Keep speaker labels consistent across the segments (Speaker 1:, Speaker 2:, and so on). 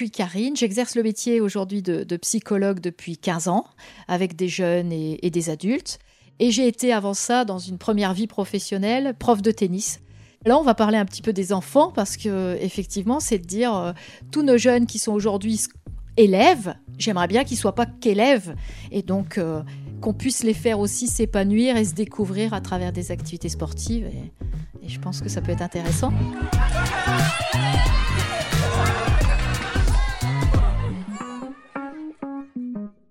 Speaker 1: suis Karine, j'exerce le métier aujourd'hui de, psychologue depuis 15 ans avec des jeunes et, des adultes. Et j'ai été avant ça, dans une première vie professionnelle, prof de tennis. Là, on va parler un petit peu des enfants parce que effectivement, c'est de dire euh, tous nos jeunes qui sont aujourd'hui élèves, j'aimerais bien qu'ils soient pas qu'élèves et donc euh, qu'on puisse les faire aussi s'épanouir et se découvrir à travers des activités sportives. et je pense que ça peut être intéressant.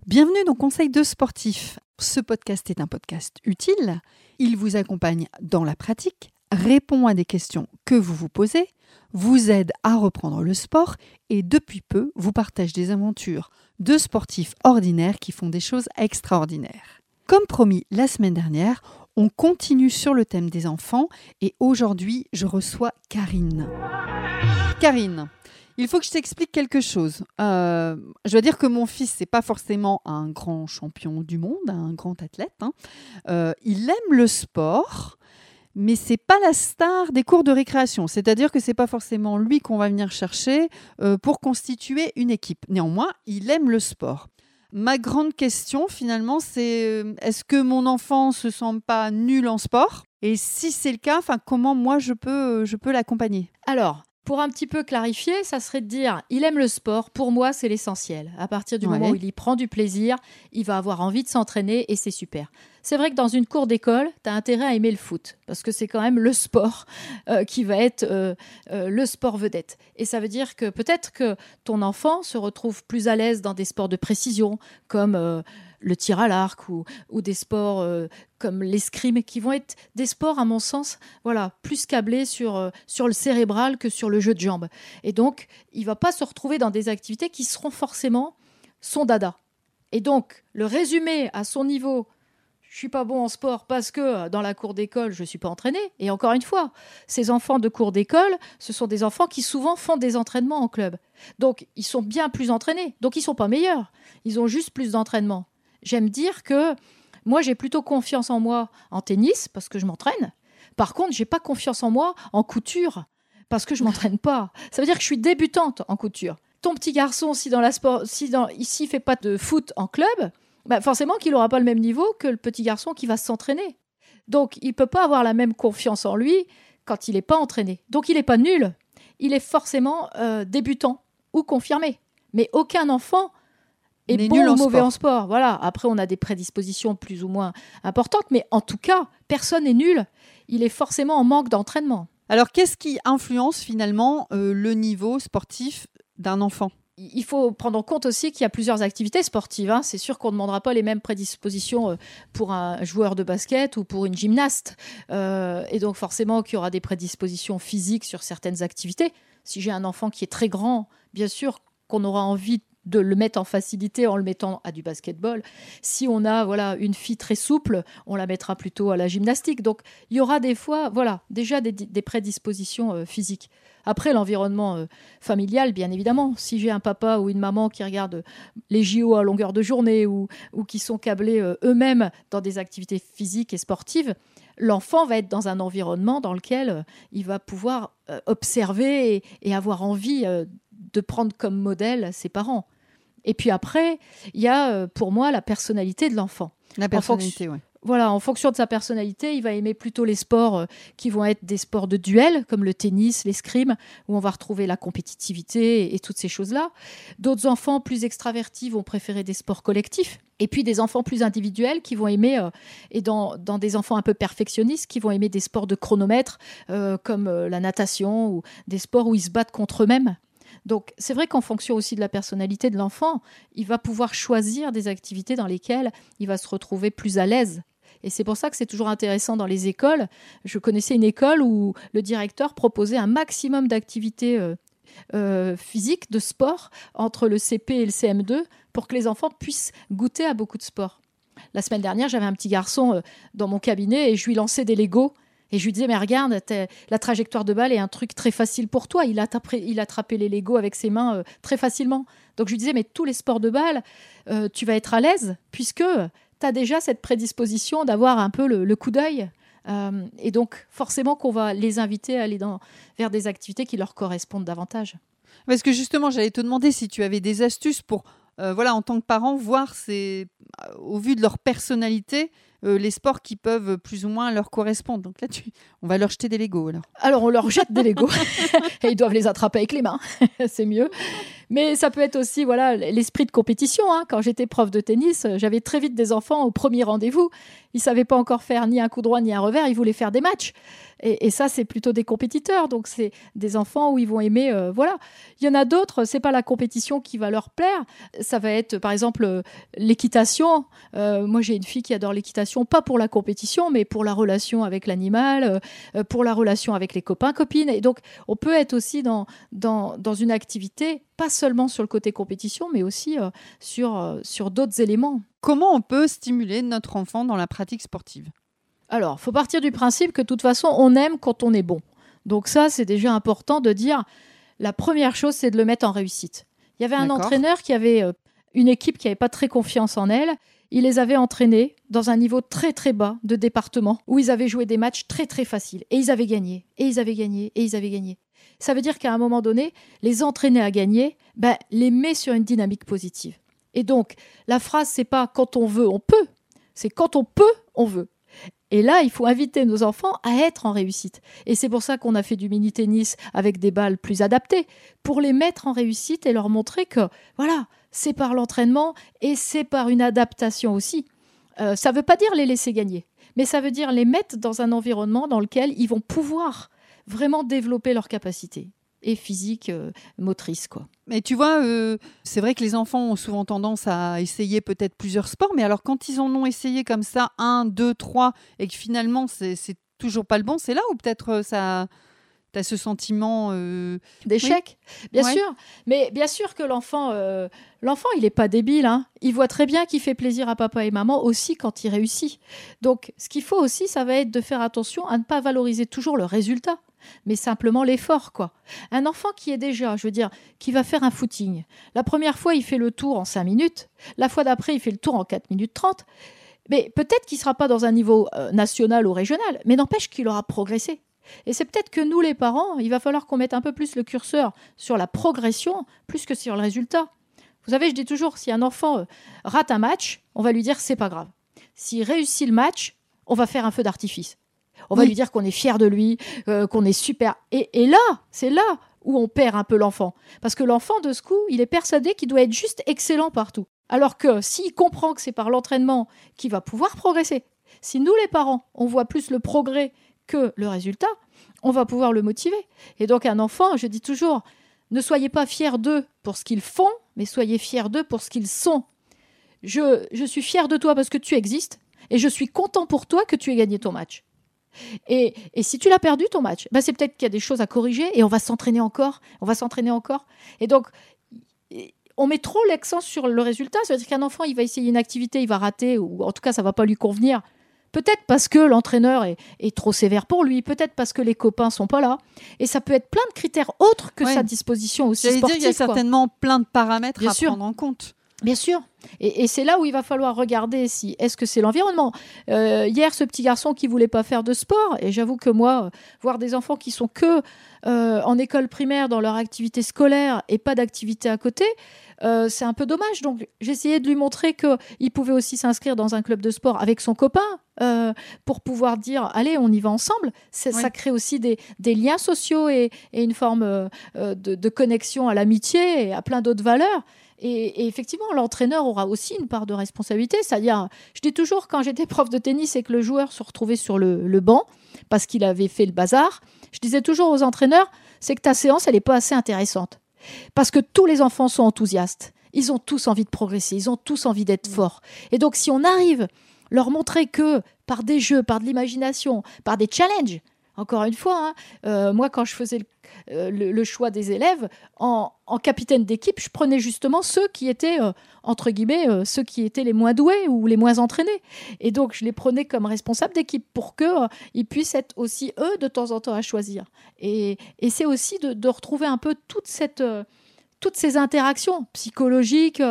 Speaker 2: Bienvenue dans Conseil de sportif. Ce podcast est un podcast utile. Il vous accompagne dans la pratique, répond à des questions que vous vous posez, vous aide à reprendre le sport et depuis peu vous partage des aventures de sportifs ordinaires qui font des choses extraordinaires. Comme promis la semaine dernière, on continue sur le thème des enfants et aujourd'hui je reçois Karine. Karine, il faut que je t'explique quelque chose. Euh, je dois dire que mon fils, c'est pas forcément un grand champion du monde, un grand athlète. Hein. Euh, il aime le sport, mais c'est pas la star des cours de récréation. C'est-à-dire que c'est pas forcément lui qu'on va venir chercher euh, pour constituer une équipe. Néanmoins, il aime le sport. Ma grande question, finalement, c'est est-ce que mon enfant se sent pas nul en sport? Et si c'est le cas, comment moi je peux, je peux l'accompagner?
Speaker 1: Alors, pour un petit peu clarifier, ça serait de dire il aime le sport, pour moi c'est l'essentiel. À partir du moment où il y prend du plaisir, il va avoir envie de s'entraîner et c'est super. C'est vrai que dans une cour d'école, tu as intérêt à aimer le foot parce que c'est quand même le sport euh, qui va être euh, euh, le sport vedette. Et ça veut dire que peut-être que ton enfant se retrouve plus à l'aise dans des sports de précision comme le tir à l'arc ou, des sports euh, comme l'escrime qui vont être des sports à mon sens voilà plus câblés sur, euh, sur le cérébral que sur le jeu de jambes et donc il va pas se retrouver dans des activités qui seront forcément son dada et donc le résumé à son niveau je suis pas bon en sport parce que dans la cour d'école, je suis pas entraîné. Et encore une fois, ces enfants de cour d'école, ce sont des enfants qui souvent font des entraînements en club. Donc, ils sont bien plus entraînés. Donc, ils sont pas meilleurs. Ils ont juste plus d'entraînement. J'aime dire que moi, j'ai plutôt confiance en moi en tennis parce que je m'entraîne. Par contre, j'ai pas confiance en moi en couture parce que je m'entraîne pas. Ça veut dire que je suis débutante en couture. Ton petit garçon, si dans la sport, si dans, ici fait pas de foot en club, bah forcément qu'il n'aura pas le même niveau que le petit garçon qui va s'entraîner. Donc, il peut pas avoir la même confiance en lui quand il n'est pas entraîné. Donc, il n'est pas nul. Il est forcément euh, débutant ou confirmé. Mais aucun enfant et bon ou mauvais en sport. Voilà. Après, on a des prédispositions plus ou moins importantes, mais en tout cas, personne n'est nul. Il est forcément en manque d'entraînement.
Speaker 2: Alors, qu'est-ce qui influence finalement euh, le niveau sportif d'un enfant?
Speaker 1: Il faut prendre en compte aussi qu'il y a plusieurs activités sportives. Hein. C'est sûr qu'on ne demandera pas les mêmes prédispositions euh, pour un joueur de basket ou pour une gymnaste. Euh, et donc forcément qu'il y aura des prédispositions physiques sur certaines activités. Si j'ai un enfant qui est très grand, bien sûr qu'on aura envie de le mettre en facilité en le mettant à du basketball. Si on a voilà une fille très souple, on la mettra plutôt à la gymnastique. Donc il y aura des fois voilà déjà des, prédispositions euh, physiques. Après l'environnement euh, familial, bien évidemment, si j'ai un papa ou une maman qui regarde les JO à longueur de journée ou, ou qui sont câblés euh, eux-mêmes dans des activités physiques et sportives, l'enfant va être dans un environnement dans lequel il va pouvoir observer et avoir envie de prendre comme modèle ses parents. Et puis après, il y a euh, pour moi la personnalité de l'enfant.
Speaker 2: La personnalité, oui.
Speaker 1: Voilà, en fonction de sa personnalité, il va aimer plutôt les sports euh, qui vont être des sports de duel, comme le tennis, l'escrime, où on va retrouver la compétitivité et, toutes ces choses-là. D'autres enfants plus extravertis vont préférer des sports collectifs. Et puis des enfants plus individuels qui vont aimer, euh, et dans, des enfants un peu perfectionnistes, qui vont aimer des sports de chronomètre, comme la natation, ou des sports où ils se battent contre eux-mêmes. Donc c'est vrai qu'en fonction aussi de la personnalité de l'enfant, il va pouvoir choisir des activités dans lesquelles il va se retrouver plus à l'aise. Et c'est pour ça que c'est toujours intéressant dans les écoles. Je connaissais une école où le directeur proposait un maximum d'activités euh, euh, physiques, de sport, entre le CP et le CM2, pour que les enfants puissent goûter à beaucoup de sport. La semaine dernière, j'avais un petit garçon euh, dans mon cabinet et je lui lançais des Legos et je lui disais, mais regarde, la trajectoire de balle est un truc très facile pour toi. Il a attrapé, il les Legos avec ses mains euh, très facilement. Donc je lui disais, mais tous les sports de balle, euh, tu vas être à l'aise puisque tu as déjà cette prédisposition d'avoir un peu le, coup d'œil. Euh, et donc forcément qu'on va les inviter à aller dans, vers des activités qui leur correspondent davantage.
Speaker 2: Parce que justement, j'allais te demander si tu avais des astuces pour, voilà, en tant que parent, voir c'est au vu de leur personnalité, euh, les sports qui peuvent plus ou moins leur correspondre. Donc là, tu... on va leur jeter des Legos alors.
Speaker 1: Alors on leur jette des Legos et ils doivent les attraper avec les mains, c'est mieux. Mais ça peut être aussi voilà l'esprit de compétition. Hein. Quand j'étais prof de tennis, j'avais très vite des enfants au premier rendez-vous. Ils savaient pas encore faire ni un coup droit ni un revers, ils voulaient faire des matchs. Et, ça, c'est plutôt des compétiteurs. Donc, c'est des enfants où ils vont aimer. Euh, voilà. Il y en a d'autres, c'est pas la compétition qui va leur plaire. Ça va être, par exemple, euh, l'équitation. Euh, moi, j'ai une fille qui adore l'équitation, pas pour la compétition, mais pour la relation avec l'animal, pour la relation avec les copains, copines. Et donc, on peut être aussi dans, dans, dans une activité, pas seulement sur le côté compétition, mais aussi sur, sur d'autres éléments.
Speaker 2: Comment on peut stimuler notre enfant dans la pratique sportive?
Speaker 1: Alors, faut partir du principe que de toute façon, on aime quand on est bon. Donc ça, c'est déjà important de dire, la première chose, c'est de le mettre en réussite. Il y avait un entraîneur qui avait euh, une équipe qui n'avait pas très confiance en elle. Il les avait entraînés dans un niveau très très bas de département où ils avaient joué des matchs très très faciles et ils avaient gagné et ils avaient gagné et ils avaient gagné. Ça veut dire qu'à un moment donné, les entraîner à gagner, ben, les met sur une dynamique positive. Et donc, la phrase, c'est pas quand on veut, on peut. C'est quand on peut, on veut. Et là, il faut inviter nos enfants à être en réussite. Et c'est pour ça qu'on a fait du mini-tennis avec des balles plus adaptées, pour les mettre en réussite et leur montrer que, voilà, c'est par l'entraînement et c'est par une adaptation aussi. Euh, ça ne veut pas dire les laisser gagner, mais ça veut dire les mettre dans un environnement dans lequel ils vont pouvoir vraiment développer leurs capacités et physique, euh, motrice. Quoi.
Speaker 2: Mais tu vois, euh, c'est vrai que les enfants ont souvent tendance à essayer peut-être plusieurs sports, mais alors quand ils en ont essayé comme ça, un, deux, trois, et que finalement c'est toujours pas le bon, c'est là où peut-être euh, ça... Tu as ce sentiment
Speaker 1: d'échec, bien sûr. Mais bien sûr que l'enfant, l'enfant, il n'est pas débile. Hein. Il voit très bien qu'il fait plaisir à papa et maman aussi quand il réussit. Donc, ce qu'il faut aussi, ça va être de faire attention à ne pas valoriser toujours le résultat mais simplement l'effort, quoi. Un enfant qui est déjà, je veux dire, qui va faire un footing. La première fois, il fait le tour en 5 minutes. La fois d'après, il fait le tour en 4 minutes 30. Mais peut-être qu'il ne sera pas dans un niveau euh, national ou régional, mais n'empêche qu'il aura progressé. Et c'est peut-être que nous, les parents, il va falloir qu'on mette un peu plus le curseur sur la progression, plus que sur le résultat. Vous savez, je dis toujours, si un enfant euh, rate un match, on va lui dire c'est pas grave. S'il réussit le match, on va faire un feu d'artifice. On va lui dire qu'on est fier de lui, euh, qu'on est super. Et, là, c'est là où on perd un peu l'enfant. Parce que l'enfant, de ce coup, il est persuadé qu'il doit être juste excellent partout. Alors que s'il comprend que c'est par l'entraînement qu'il va pouvoir progresser, si nous, les parents, on voit plus le progrès que le résultat, on va pouvoir le motiver. Et donc, un enfant, je dis toujours, ne soyez pas fiers d'eux pour ce qu'ils font, mais soyez fiers d'eux pour ce qu'ils sont. Je, je suis fier de toi parce que tu existes, et je suis content pour toi que tu aies gagné ton match. Et, si tu l'as perdu ton match, bah c'est peut-être qu'il y a des choses à corriger et on va s'entraîner encore, on va s'entraîner encore. Et donc, on met trop l'accent sur le résultat. C'est-à-dire qu'un enfant, il va essayer une activité, il va rater, ou en tout cas, ça va pas lui convenir. Peut-être parce que l'entraîneur est, trop sévère pour lui, peut-être parce que les copains sont pas là. Et ça peut être plein de critères autres que sa disposition aussi sportive.
Speaker 2: Dire, il y a certainement plein de paramètres à prendre en compte.
Speaker 1: Bien sûr. Et, c'est là où il va falloir regarder si est-ce que c'est l'environnement. Euh, hier, ce petit garçon qui voulait pas faire de sport, et j'avoue que moi, euh, voir des enfants qui sont que euh, en école primaire dans leur activité scolaire et pas d'activité à côté, c'est un peu dommage. Donc essayé de lui montrer qu'il pouvait aussi s'inscrire dans un club de sport avec son copain pour pouvoir dire allez, on y va ensemble. Ça crée aussi des, liens sociaux et, une forme de, de connexion à l'amitié et à plein d'autres valeurs. Et, effectivement, l'entraîneur aura aussi une part de responsabilité. C'est-à-dire, je dis toujours, quand j'étais prof de tennis et que le joueur se retrouvait sur le, banc parce qu'il avait fait le bazar, je disais toujours aux entraîneurs, c'est que ta séance, elle n'est pas assez intéressante. Parce que tous les enfants sont enthousiastes. Ils ont tous envie de progresser, ils ont tous envie d'être mm. forts. Et donc, si on arrive leur montrer que par des jeux, par de l'imagination, par des challenges, encore une fois, hein, euh, moi, quand je faisais euh, le, choix des élèves, en, capitaine d'équipe, je prenais justement ceux qui étaient, euh, entre guillemets, ceux qui étaient les moins doués ou les moins entraînés. Et donc, je les prenais comme responsables d'équipe pour qu'ils puissent être aussi, eux, de temps en temps à choisir. Et, c'est aussi de, retrouver un peu toute cette toutes ces interactions psychologiques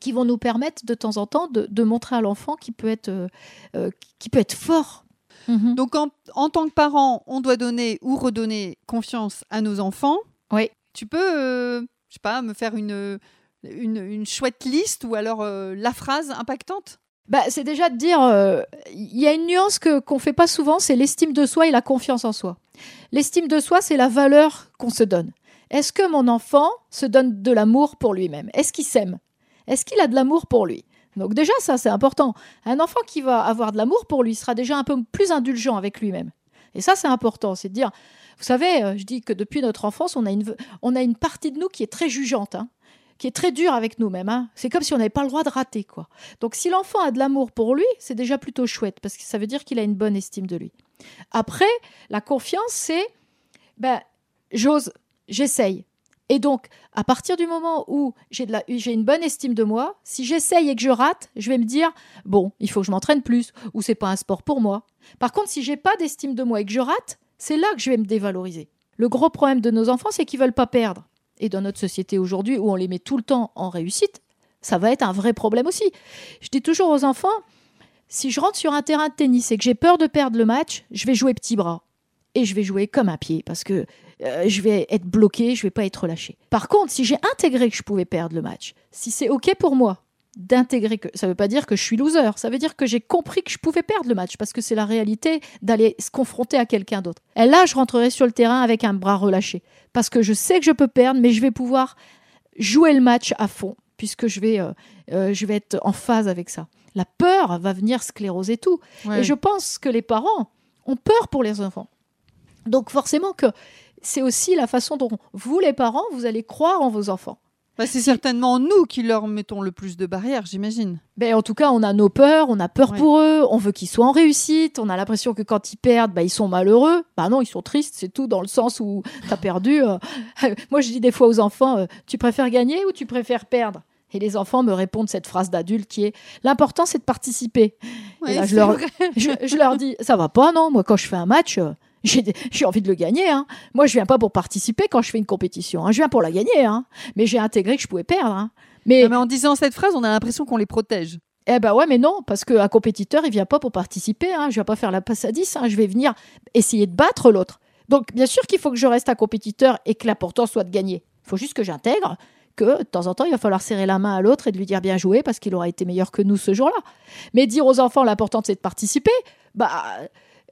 Speaker 1: qui vont nous permettre de temps en temps de, montrer à l'enfant qui peut être qui peut être fort
Speaker 2: Mhm. Donc, en, tant que parent, on doit donner ou redonner confiance à nos enfants.
Speaker 1: Oui.
Speaker 2: Tu peux, je sais pas, me faire une, une, chouette liste ou alors la phrase impactante?
Speaker 1: Bah, c'est déjà de dire, il y a une nuance que qu'on fait pas souvent, c'est l'estime de soi et la confiance en soi. L'estime de soi, c'est la valeur qu'on se donne. Est-ce que mon enfant se donne de l'amour pour lui-même? Est-ce qu'il s'aime? Est-ce qu'il a de l'amour pour lui? Donc déjà, ça, c'est important. Un enfant qui va avoir de l'amour pour lui sera déjà un peu plus indulgent avec lui-même. Et ça, c'est important. C'est de dire, vous savez, euh, je dis que depuis notre enfance, on a une, on a une partie de nous qui est très jugeante, hein, qui est très dure avec nous-mêmes. Hein. C'est comme si on n'avait pas le droit de rater. quoi. Donc si l'enfant a de l'amour pour lui, c'est déjà plutôt chouette, parce que ça veut dire qu'il a une bonne estime de lui. Après, la confiance, c'est, ben, j'ose, j'essaye. Et donc, à partir du moment où j'ai, une bonne estime de moi, si j'essaye et que je rate, je vais me dire bon, il faut que je m'entraîne plus, ou c'est pas un sport pour moi. Par contre, si j'ai pas d'estime de moi et que je rate, c'est là que je vais me dévaloriser. Le gros problème de nos enfants, c'est qu'ils veulent pas perdre. Et dans notre société aujourd'hui, où on les met tout le temps en réussite, ça va être un vrai problème aussi. Je dis toujours aux enfants si je rentre sur un terrain de tennis et que j'ai peur de perdre le match, je vais jouer petit bras et je vais jouer comme un pied parce que euh, je vais être bloqué, je vais pas être relâché. Par contre, si j'ai intégré que je pouvais perdre le match, si c'est OK pour moi d'intégrer que ça veut pas dire que je suis loser, ça veut dire que j'ai compris que je pouvais perdre le match parce que c'est la réalité d'aller se confronter à quelqu'un d'autre. Et là, je rentrerai sur le terrain avec un bras relâché parce que je sais que je peux perdre mais je vais pouvoir jouer le match à fond puisque je vais euh, euh, je vais être en phase avec ça. La peur va venir scléroser tout. Et je pense que les parents ont peur pour les enfants. Donc forcément que c'est aussi la façon dont vous, les parents, vous allez croire en vos enfants.
Speaker 2: Bah, c'est certainement nous qui leur mettons le plus de barrières, j'imagine.
Speaker 1: Ben, en tout cas, on a nos peurs, on a peur pour eux, on veut qu'ils soient en réussite, on a l'impression que quand ils perdent, bah, ils sont malheureux. Bah non, ils sont tristes, c'est tout, dans le sens où tu as perdu. Euh. Moi, je dis des fois aux enfants, euh, tu préfères gagner ou tu préfères perdre? Et les enfants me répondent cette phrase d'adulte qui est l'important c'est de participer. et là, je leur, je, leur, dis ça va pas non? Moi quand je fais un match euh, j'ai envie de le gagner. Hein. Moi, je viens pas pour participer quand je fais une compétition. Hein. Je viens pour la gagner. Hein. Mais j'ai intégré que je pouvais perdre. Hein.
Speaker 2: Mais... mais... en disant cette phrase, on a l'impression qu'on les protège.
Speaker 1: Eh ben ouais, mais non, parce qu'un compétiteur, il vient pas pour participer. Hein. Je viens pas faire la passe à 10. Hein. Je vais venir essayer de battre l'autre. Donc, bien sûr qu'il faut que je reste un compétiteur et que l'important soit de gagner. Il faut juste que j'intègre que de temps en temps, il va falloir serrer la main à l'autre et de lui dire bien joué parce qu'il aura été meilleur que nous ce jour-là. Mais dire aux enfants l'important c'est de participer, bah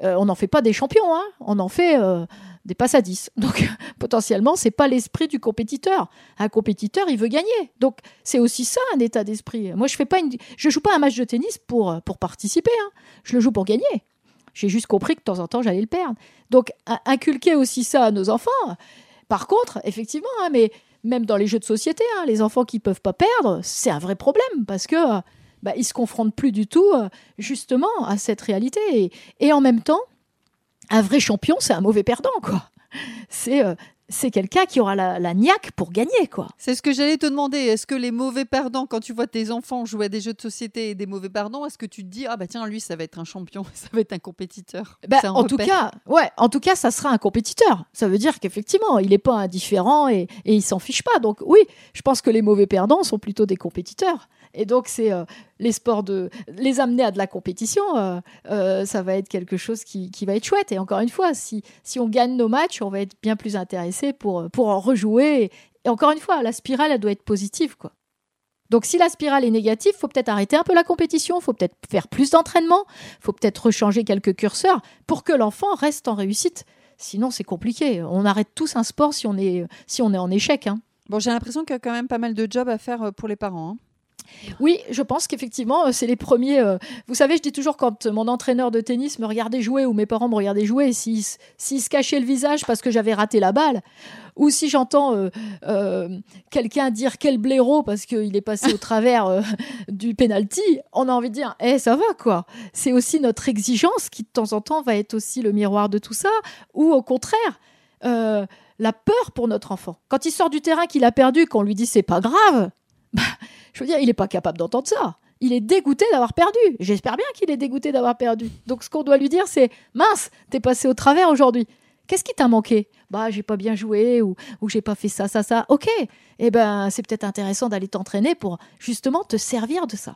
Speaker 1: euh, on n'en fait pas des champions, hein. on en fait euh, des passes à 10. Donc potentiellement, c'est pas l'esprit du compétiteur. Un compétiteur, il veut gagner. Donc c'est aussi ça un état d'esprit. Moi, je fais pas une... je joue pas un match de tennis pour, euh, pour participer. Hein. Je le joue pour gagner. J'ai juste compris que de temps en temps, j'allais le perdre. Donc inculquer aussi ça à nos enfants. Par contre, effectivement, hein, mais même dans les jeux de société, les enfants qui peuvent pas perdre, c'est un vrai problème parce que bah, ils se confrontent plus du tout euh, justement à cette réalité. Et, en même temps, un vrai champion, c'est un mauvais perdant, quoi. C'est euh, c'est quelqu'un qui aura la, la, niaque pour gagner, quoi.
Speaker 2: C'est ce que j'allais te demander. Est-ce que les mauvais perdants, quand tu vois tes enfants jouer à des jeux de société et des mauvais perdants, est-ce que tu te dis ah bah tiens lui ça va être un champion, ça va être un compétiteur?
Speaker 1: Bah, En tout cas, ouais, en tout cas ça sera un compétiteur. Ça veut dire qu'effectivement il n'est pas indifférent et, et il s'en fiche pas. Donc oui, je pense que les mauvais perdants sont plutôt des compétiteurs. Et donc, c'est euh, les sports de les amener à de la compétition, euh, euh, ça va être quelque chose qui, va être chouette. Et encore une fois, si, si on gagne nos matchs, on va être bien plus intéressé pour, pour en rejouer. Et, encore une fois, la spirale, elle doit être positive, quoi. Donc si la spirale est négative, faut peut-être arrêter un peu la compétition, faut peut-être faire plus d'entraînement, faut peut-être rechanger quelques curseurs pour que l'enfant reste en réussite. Sinon, c'est compliqué. On arrête tous un sport si on est, si on est en échec. Hein.
Speaker 2: Bon, j'ai l'impression qu'il y a quand même pas mal de jobs à faire pour les parents. Hein.
Speaker 1: Oui, je pense qu'effectivement, euh, c'est les premiers. Euh, vous savez, je dis toujours quand mon entraîneur de tennis me regardait jouer ou mes parents me regardaient jouer, s'ils se cachaient le visage parce que j'avais raté la balle, ou si j'entends euh, quelqu'un dire quel blaireau parce qu'il est passé au travers du penalty, on a envie de dire, eh, ça va quoi. C'est aussi notre exigence qui de temps en temps va être aussi le miroir de tout ça, ou au contraire. la peur pour notre enfant. Quand il sort du terrain qu'il a perdu, qu'on lui dit c'est pas grave, bah, je veux dire, il n'est pas capable d'entendre ça. Il est dégoûté d'avoir perdu. J'espère bien qu'il est dégoûté d'avoir perdu. Donc ce qu'on doit lui dire, c'est mince, t'es passé au travers aujourd'hui. Qu'est-ce qui t'a manqué? Bah, j'ai pas bien joué ou, ou j'ai pas fait ça, ça, ça. Ok. Eh ben, c'est peut-être intéressant d'aller t'entraîner pour justement te servir de ça.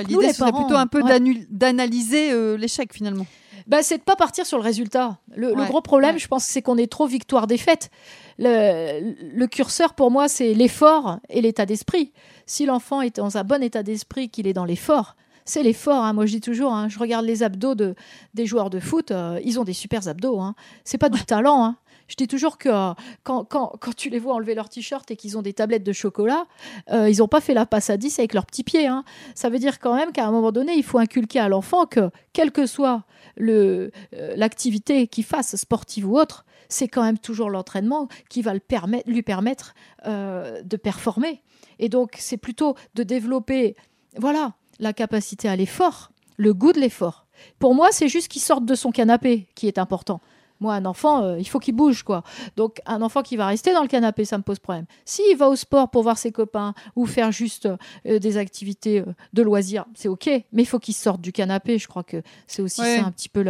Speaker 2: L'idée serait plutôt un peu d'analyser euh, l'échec finalement.
Speaker 1: bah, c'est de pas partir sur le résultat. Le, gros problème, je pense, c'est qu'on est trop victoire-défaite. Le, le, curseur, pour moi, c'est l'effort et l'état d'esprit. Si l'enfant est dans un bon état d'esprit, qu'il est dans l'effort, c'est l'effort. Hein. Moi, je dis toujours, hein, je regarde les abdos de, des joueurs de foot, euh, ils ont des super abdos. Hein. C'est pas du talent. Je dis toujours que euh, quand, quand, quand, tu les vois enlever leur t-shirt et qu'ils ont des tablettes de chocolat, euh, ils n'ont pas fait la passe à 10 avec leurs petits pieds. Hein. Ça veut dire quand même qu'à un moment donné, il faut inculquer à l'enfant que, quelle que soit l'activité qu'il fasse, sportive ou autre, c'est quand même toujours l'entraînement qui va le lui permettre de performer. Et donc, c'est plutôt de développer, voilà, la capacité à l'effort, le goût de l'effort. Pour moi, c'est juste qu'il sorte de son canapé qui est important. Moi, un enfant, euh, il faut qu'il bouge, quoi. Donc, un enfant qui va rester dans le canapé, ça me pose problème. S'il va au sport pour voir ses copains ou faire juste euh, des activités euh, de loisirs, c'est OK. Mais il faut qu'il sorte du canapé. Je crois que c'est aussi ça un petit peu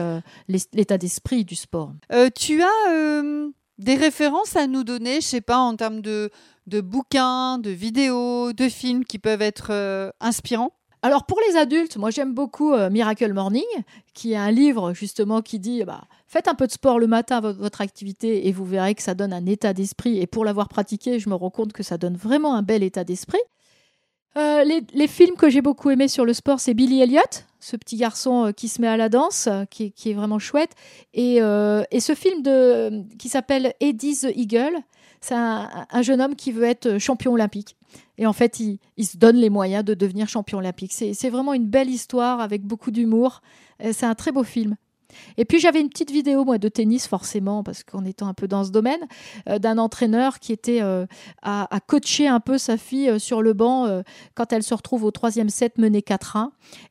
Speaker 1: l'état d'esprit du sport.
Speaker 2: tu as des références à nous donner, je sais pas, en termes de, de bouquins, de vidéos, de films qui peuvent être inspirants?
Speaker 1: Alors pour les adultes, moi j'aime beaucoup euh, Miracle Morning, qui est un livre justement qui dit bah, faites un peu de sport le matin à votre activité et vous verrez que ça donne un état d'esprit. Et pour l'avoir pratiqué, je me rends compte que ça donne vraiment un bel état d'esprit. Euh, les, films que j'ai beaucoup aimés sur le sport, c'est Billy Elliot, ce petit garçon euh, qui se met à la danse, qui, est vraiment chouette. Et, ce film qui s'appelle Eddie the Eagle, c'est un, jeune homme qui veut être champion olympique. Et en fait, il, se donne les moyens de devenir champion olympique. C'est vraiment une belle histoire avec beaucoup d'humour. Euh, c'est un très beau film. Et puis j'avais une petite vidéo moi de tennis forcément parce qu'en étant un peu dans ce domaine euh, d'un entraîneur qui était euh, à, coacher un peu sa fille sur le banc quand elle se retrouve au troisième set menée 4-1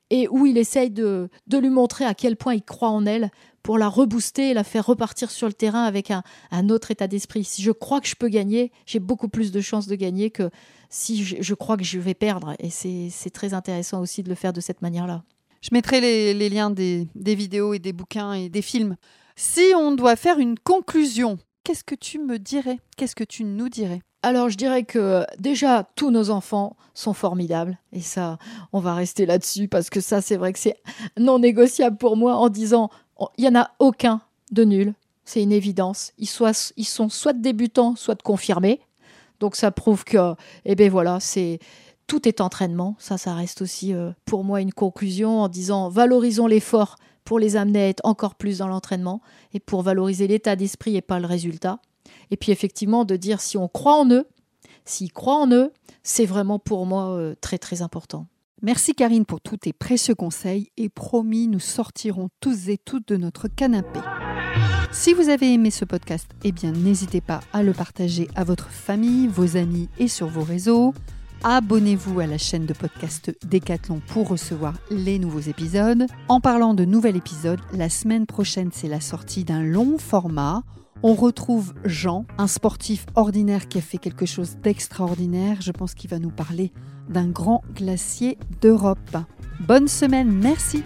Speaker 1: et où il essaye de, de, lui montrer à quel point il croit en elle pour la rebooster et la faire repartir sur le terrain avec un, autre état d'esprit. Si je crois que je peux gagner, j'ai beaucoup plus de chances de gagner que si je, crois que je vais perdre. Et c'est très intéressant aussi de le faire de cette manière-là.
Speaker 2: Je mettrai les, liens des, vidéos et des bouquins et des films. Si on doit faire une conclusion, qu'est-ce que tu me dirais? Qu'est-ce que tu nous dirais?
Speaker 1: Alors je dirais que déjà tous nos enfants sont formidables et ça on va rester là-dessus parce que ça c'est vrai que c'est non négociable pour moi en disant il n'y en a aucun de nul, c'est une évidence. Ils, ils sont soit débutants, soit confirmés. Donc ça prouve que, eh ben voilà, c'est tout est entraînement. Ça, ça reste aussi euh, pour moi une conclusion en disant valorisons l'effort pour les amener à être encore plus dans l'entraînement et pour valoriser l'état d'esprit et pas le résultat. Et puis effectivement de dire si on croit en eux, s'ils croient en eux, c'est vraiment pour moi euh, très très important.
Speaker 2: Merci Karine pour tous tes précieux conseils et promis, nous sortirons tous et toutes de notre canapé. Si vous avez aimé ce podcast, eh bien n'hésitez pas à le partager à votre famille, vos amis et sur vos réseaux. Abonnez-vous à la chaîne de podcast Décathlon pour recevoir les nouveaux épisodes. En parlant de nouvel épisode, la semaine prochaine, c'est la sortie d'un long format. On retrouve Jean, un sportif ordinaire qui a fait quelque chose d'extraordinaire. Je pense qu'il va nous parler d'un grand glacier d'Europe. Bonne semaine, merci.